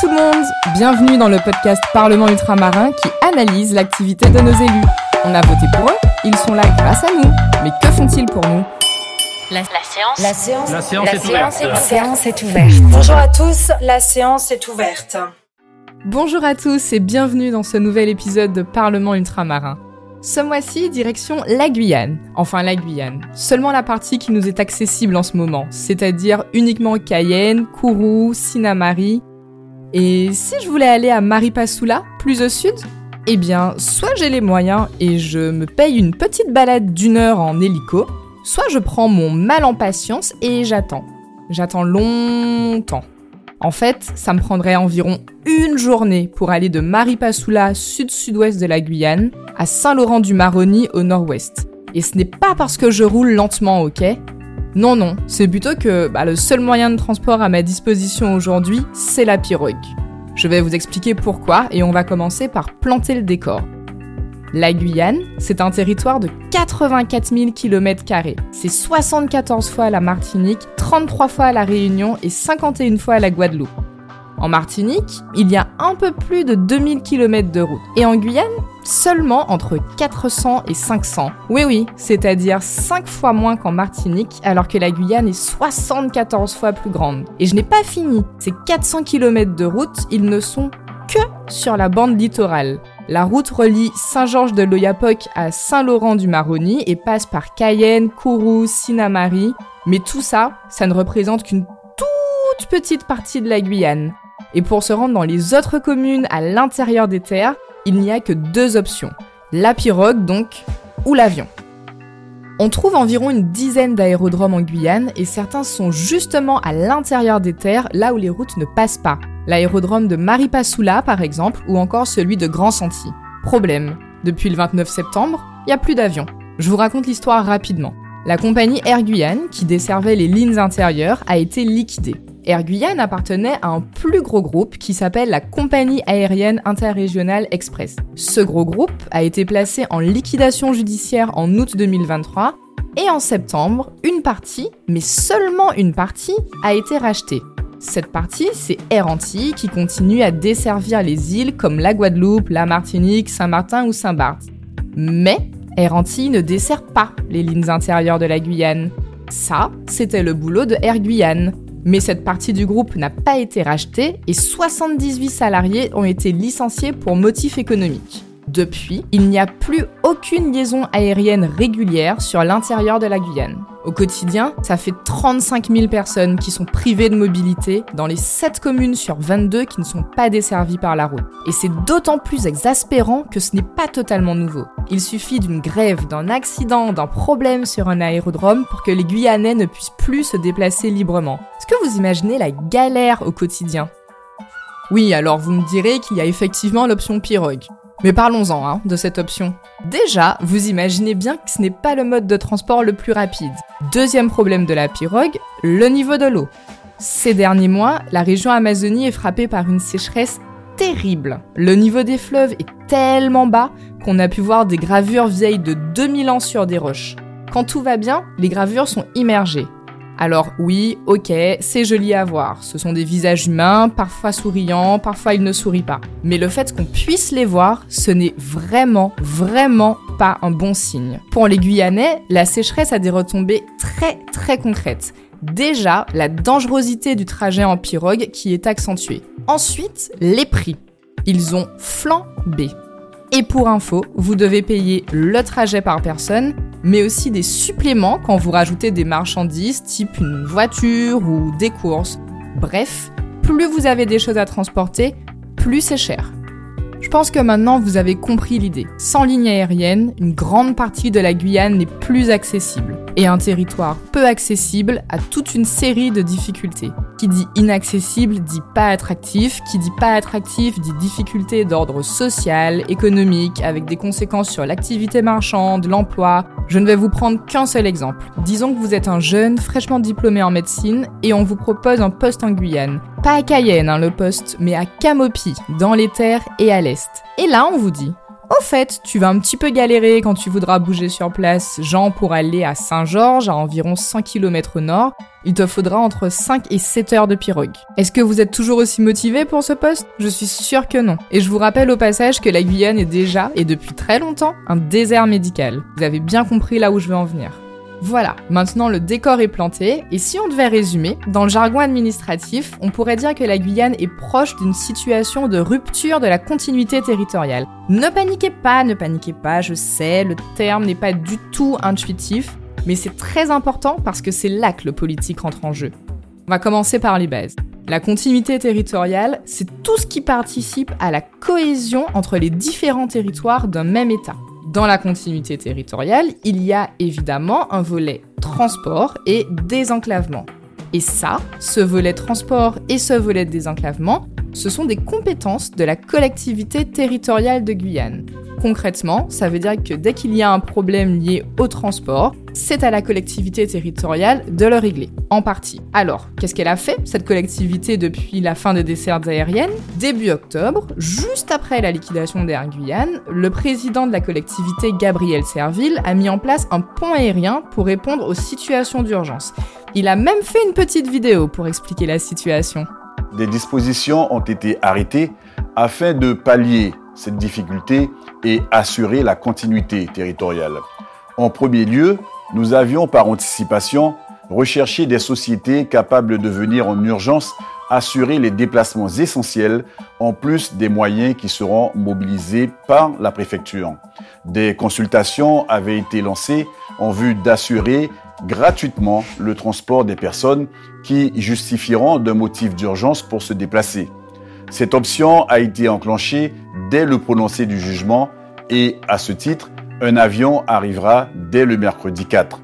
tout le monde Bienvenue dans le podcast Parlement ultramarin qui analyse l'activité de nos élus. On a voté pour eux, ils sont là grâce à nous. Mais que font-ils pour nous? La, séance. La séance. La séance, est, ouverte. La séance est ouverte. Bonjour à tous, la séance est ouverte. Bonjour à tous et bienvenue dans ce nouvel épisode de Parlement ultramarin. Ce mois-ci, direction la Guyane. Enfin la Guyane. Seulement la partie qui nous est accessible en ce moment, c'est-à-dire uniquement Cayenne, Kourou, Sinamari. Et si je voulais aller à Maripasoula, plus au sud Eh bien, soit j'ai les moyens et je me paye une petite balade d'une heure en hélico, soit je prends mon mal en patience et j'attends. J'attends longtemps. En fait, ça me prendrait environ une journée pour aller de Maripasoula, sud-sud-ouest de la Guyane, à Saint-Laurent-du-Maroni au nord-ouest. Et ce n'est pas parce que je roule lentement, ok? Non, non, c'est plutôt que bah, le seul moyen de transport à ma disposition aujourd'hui, c'est la pirogue. Je vais vous expliquer pourquoi et on va commencer par planter le décor. La Guyane, c'est un territoire de 84 000 km. C'est 74 fois la Martinique, 33 fois la Réunion et 51 fois la Guadeloupe. En Martinique, il y a un peu plus de 2000 km de route. Et en Guyane, seulement entre 400 et 500. Oui oui, c'est-à-dire 5 fois moins qu'en Martinique, alors que la Guyane est 74 fois plus grande. Et je n'ai pas fini. Ces 400 km de route, ils ne sont que sur la bande littorale. La route relie Saint-Georges de l'Oyapock à Saint-Laurent-du-Maroni et passe par Cayenne, Kourou, Sinamari. Mais tout ça, ça ne représente qu'une toute petite partie de la Guyane. Et pour se rendre dans les autres communes à l'intérieur des terres, il n'y a que deux options. La pirogue donc, ou l'avion. On trouve environ une dizaine d'aérodromes en Guyane et certains sont justement à l'intérieur des terres, là où les routes ne passent pas l'aérodrome de Maripasoula par exemple, ou encore celui de Grand Senti. Problème, depuis le 29 septembre, il n'y a plus d'avions. Je vous raconte l'histoire rapidement. La compagnie Air Guyane, qui desservait les lignes intérieures, a été liquidée. Air Guyane appartenait à un plus gros groupe qui s'appelle la Compagnie aérienne interrégionale express. Ce gros groupe a été placé en liquidation judiciaire en août 2023 et en septembre, une partie, mais seulement une partie, a été rachetée. Cette partie, c'est Air Antilles qui continue à desservir les îles comme la Guadeloupe, la Martinique, Saint-Martin ou Saint-Barth. Mais Air Antilles ne dessert pas les lignes intérieures de la Guyane. Ça, c'était le boulot de Air Guyane. Mais cette partie du groupe n'a pas été rachetée et 78 salariés ont été licenciés pour motif économique. Depuis, il n'y a plus aucune liaison aérienne régulière sur l'intérieur de la Guyane. Au quotidien, ça fait 35 000 personnes qui sont privées de mobilité dans les 7 communes sur 22 qui ne sont pas desservies par la route. Et c'est d'autant plus exaspérant que ce n'est pas totalement nouveau. Il suffit d'une grève, d'un accident, d'un problème sur un aérodrome pour que les Guyanais ne puissent plus se déplacer librement. Que vous imaginez la galère au quotidien? Oui, alors vous me direz qu'il y a effectivement l'option pirogue. Mais parlons-en hein, de cette option. Déjà, vous imaginez bien que ce n'est pas le mode de transport le plus rapide. Deuxième problème de la pirogue, le niveau de l'eau. Ces derniers mois, la région Amazonie est frappée par une sécheresse terrible. Le niveau des fleuves est tellement bas qu'on a pu voir des gravures vieilles de 2000 ans sur des roches. Quand tout va bien, les gravures sont immergées. Alors oui, ok, c'est joli à voir. Ce sont des visages humains, parfois souriants, parfois ils ne sourient pas. Mais le fait qu'on puisse les voir, ce n'est vraiment, vraiment pas un bon signe. Pour les Guyanais, la sécheresse a des retombées très, très concrètes. Déjà, la dangerosité du trajet en pirogue qui est accentuée. Ensuite, les prix. Ils ont flambé. Et pour info, vous devez payer le trajet par personne, mais aussi des suppléments quand vous rajoutez des marchandises type une voiture ou des courses. Bref, plus vous avez des choses à transporter, plus c'est cher. Je pense que maintenant vous avez compris l'idée. Sans ligne aérienne, une grande partie de la Guyane n'est plus accessible. Et un territoire peu accessible a toute une série de difficultés. Qui dit inaccessible dit pas attractif, qui dit pas attractif dit difficulté d'ordre social, économique, avec des conséquences sur l'activité marchande, l'emploi. Je ne vais vous prendre qu'un seul exemple. Disons que vous êtes un jeune fraîchement diplômé en médecine et on vous propose un poste en Guyane. Pas à Cayenne hein, le poste, mais à Camopi, dans les terres et à l'est. Et là on vous dit Au fait, tu vas un petit peu galérer quand tu voudras bouger sur place, genre pour aller à Saint-Georges, à environ 100 km au nord, il te faudra entre 5 et 7 heures de pirogue. Est-ce que vous êtes toujours aussi motivé pour ce poste? Je suis sûre que non. Et je vous rappelle au passage que la Guyane est déjà, et depuis très longtemps, un désert médical. Vous avez bien compris là où je veux en venir. Voilà, maintenant le décor est planté, et si on devait résumer, dans le jargon administratif, on pourrait dire que la Guyane est proche d'une situation de rupture de la continuité territoriale. Ne paniquez pas, ne paniquez pas, je sais, le terme n'est pas du tout intuitif, mais c'est très important parce que c'est là que le politique rentre en jeu. On va commencer par les bases. La continuité territoriale, c'est tout ce qui participe à la cohésion entre les différents territoires d'un même État. Dans la continuité territoriale, il y a évidemment un volet transport et désenclavement. Et ça, ce volet transport et ce volet désenclavement, ce sont des compétences de la collectivité territoriale de Guyane. Concrètement, ça veut dire que dès qu'il y a un problème lié au transport, c'est à la collectivité territoriale de le régler, en partie. Alors, qu'est-ce qu'elle a fait, cette collectivité, depuis la fin des dessertes aériennes? Début octobre, juste après la liquidation d'Air Guyane, le président de la collectivité, Gabriel Serville, a mis en place un pont aérien pour répondre aux situations d'urgence. Il a même fait une petite vidéo pour expliquer la situation. Des dispositions ont été arrêtées afin de pallier cette difficulté et assurer la continuité territoriale. En premier lieu, nous avions par anticipation recherché des sociétés capables de venir en urgence assurer les déplacements essentiels en plus des moyens qui seront mobilisés par la préfecture. Des consultations avaient été lancées en vue d'assurer gratuitement le transport des personnes qui justifieront d'un motif d'urgence pour se déplacer. Cette option a été enclenchée dès le prononcé du jugement et, à ce titre, un avion arrivera dès le mercredi 4.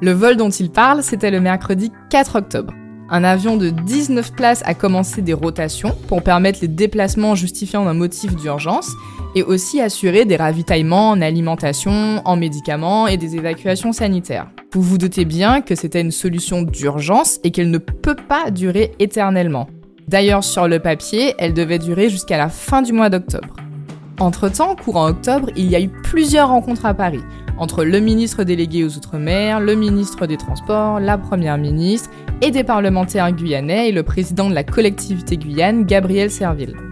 Le vol dont il parle, c'était le mercredi 4 octobre. Un avion de 19 places a commencé des rotations pour permettre les déplacements justifiant d'un motif d'urgence et aussi assurer des ravitaillements en alimentation, en médicaments et des évacuations sanitaires. Vous vous doutez bien que c'était une solution d'urgence et qu'elle ne peut pas durer éternellement. D'ailleurs, sur le papier, elle devait durer jusqu'à la fin du mois d'octobre. Entre-temps, courant octobre, il y a eu plusieurs rencontres à Paris, entre le ministre délégué aux Outre-mer, le ministre des Transports, la Première ministre et des parlementaires guyanais et le président de la collectivité Guyane, Gabriel Serville.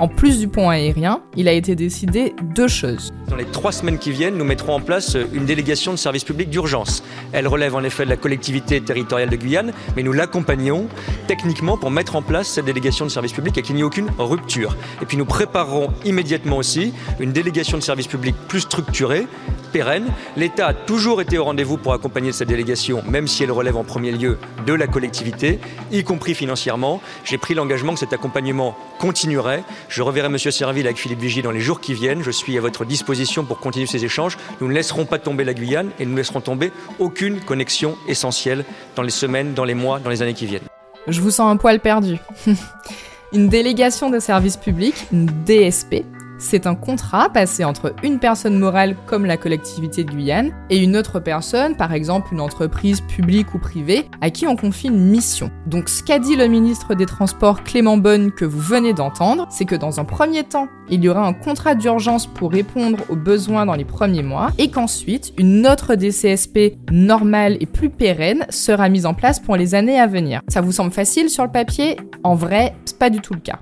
En plus du pont aérien, il a été décidé deux choses. Dans les trois semaines qui viennent, nous mettrons en place une délégation de service public d'urgence. Elle relève en effet de la collectivité territoriale de Guyane, mais nous l'accompagnons techniquement pour mettre en place cette délégation de service public et qu'il n'y ait aucune rupture. Et puis nous préparerons immédiatement aussi une délégation de service public plus structurée, pérenne. L'État a toujours été au rendez-vous pour accompagner cette délégation, même si elle relève en premier lieu de la collectivité, y compris financièrement. J'ai pris l'engagement que cet accompagnement continuerait. Je reverrai M. Serville avec Philippe Vigie dans les jours qui viennent. Je suis à votre disposition pour continuer ces échanges. Nous ne laisserons pas tomber la Guyane et nous ne laisserons tomber aucune connexion essentielle dans les semaines, dans les mois, dans les années qui viennent. Je vous sens un poil perdu. une délégation de service public, une DSP, c'est un contrat passé entre une personne morale comme la collectivité de Guyane et une autre personne, par exemple une entreprise publique ou privée, à qui on confie une mission. Donc ce qu'a dit le ministre des Transports Clément Bonne que vous venez d'entendre, c'est que dans un premier temps, il y aura un contrat d'urgence pour répondre aux besoins dans les premiers mois et qu'ensuite, une autre DCSP normale et plus pérenne sera mise en place pour les années à venir. Ça vous semble facile sur le papier? En vrai, c'est pas du tout le cas.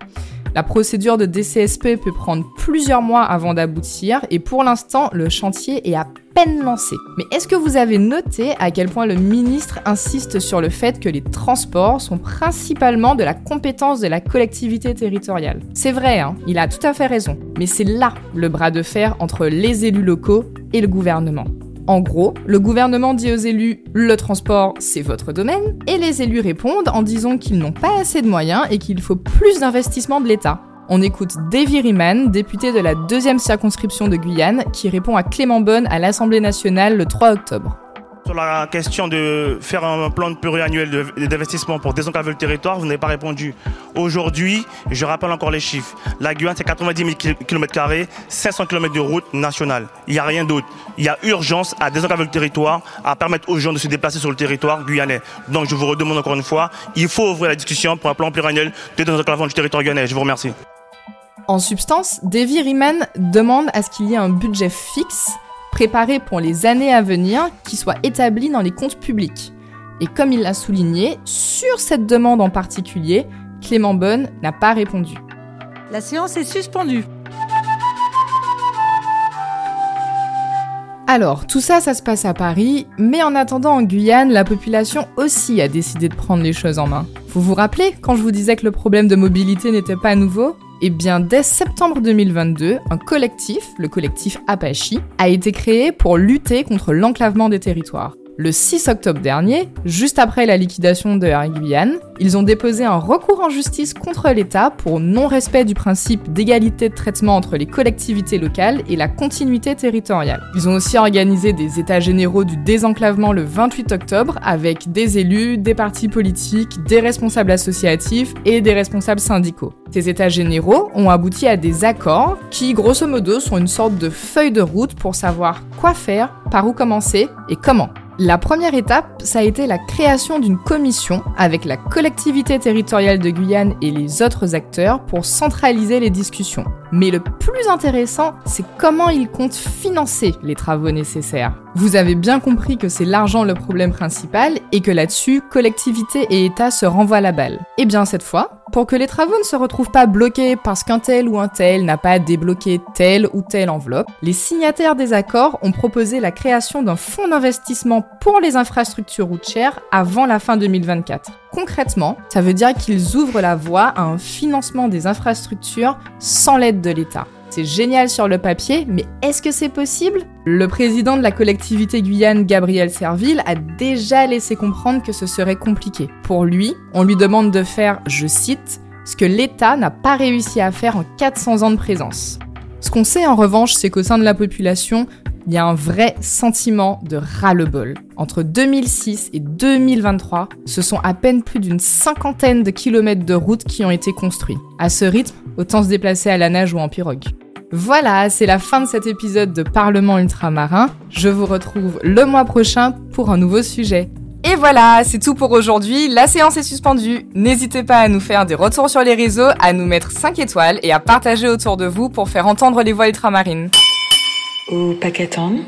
La procédure de DCSP peut prendre plusieurs mois avant d'aboutir et pour l'instant, le chantier est à peine lancé. Mais est-ce que vous avez noté à quel point le ministre insiste sur le fait que les transports sont principalement de la compétence de la collectivité territoriale? C'est vrai, hein, il a tout à fait raison. Mais c'est là le bras de fer entre les élus locaux et le gouvernement. En gros, le gouvernement dit aux élus le transport, c'est votre domaine, et les élus répondent en disant qu'ils n'ont pas assez de moyens et qu'il faut plus d'investissement de l'État. On écoute Davy Riemann, député de la deuxième circonscription de Guyane, qui répond à Clément Bonne à l'Assemblée nationale le 3 octobre. Sur la question de faire un plan pluriannuel d'investissement pour désenclaver le territoire, vous n'avez pas répondu. Aujourd'hui, je rappelle encore les chiffres. La Guyane, c'est 90 000 km, 500 km de route nationale. Il n'y a rien d'autre. Il y a urgence à désenclaver le territoire, à permettre aux gens de se déplacer sur le territoire guyanais. Donc, je vous redemande encore une fois, il faut ouvrir la discussion pour un plan pluriannuel de désenclavement du territoire guyanais. Je vous remercie. En substance, Davy Riemann demande à ce qu'il y ait un budget fixe préparé pour les années à venir qui soit établi dans les comptes publics. Et comme il l'a souligné, sur cette demande en particulier, Clément Bonne n'a pas répondu. La séance est suspendue. Alors, tout ça, ça se passe à Paris, mais en attendant en Guyane, la population aussi a décidé de prendre les choses en main. Vous vous rappelez quand je vous disais que le problème de mobilité n'était pas nouveau? Eh bien, dès septembre 2022, un collectif, le collectif Apache, a été créé pour lutter contre l'enclavement des territoires. Le 6 octobre dernier, juste après la liquidation de Air Guyane, ils ont déposé un recours en justice contre l'État pour non-respect du principe d'égalité de traitement entre les collectivités locales et la continuité territoriale. Ils ont aussi organisé des états généraux du désenclavement le 28 octobre avec des élus, des partis politiques, des responsables associatifs et des responsables syndicaux. Ces états généraux ont abouti à des accords qui, grosso modo, sont une sorte de feuille de route pour savoir quoi faire, par où commencer et comment. La première étape, ça a été la création d'une commission avec la collectivité territoriale de Guyane et les autres acteurs pour centraliser les discussions. Mais le plus intéressant, c'est comment ils comptent financer les travaux nécessaires. Vous avez bien compris que c'est l'argent le problème principal et que là-dessus, collectivité et État se renvoient la balle. Eh bien cette fois, pour que les travaux ne se retrouvent pas bloqués parce qu'un tel ou un tel n'a pas débloqué telle ou telle enveloppe, les signataires des accords ont proposé la création d'un fonds d'investissement pour les infrastructures routières avant la fin 2024. Concrètement, ça veut dire qu'ils ouvrent la voie à un financement des infrastructures sans l'aide de l'État. C'est génial sur le papier, mais est-ce que c'est possible? Le président de la collectivité Guyane, Gabriel Serville, a déjà laissé comprendre que ce serait compliqué. Pour lui, on lui demande de faire, je cite, ce que l'État n'a pas réussi à faire en 400 ans de présence. Ce qu'on sait en revanche, c'est qu'au sein de la population, il y a un vrai sentiment de ras-le-bol. Entre 2006 et 2023, ce sont à peine plus d'une cinquantaine de kilomètres de routes qui ont été construits. À ce rythme, autant se déplacer à la nage ou en pirogue. Voilà, c'est la fin de cet épisode de Parlement ultramarin. Je vous retrouve le mois prochain pour un nouveau sujet. Et voilà, c'est tout pour aujourd'hui. La séance est suspendue. N'hésitez pas à nous faire des retours sur les réseaux, à nous mettre 5 étoiles et à partager autour de vous pour faire entendre les voix ultramarines. Au paqueton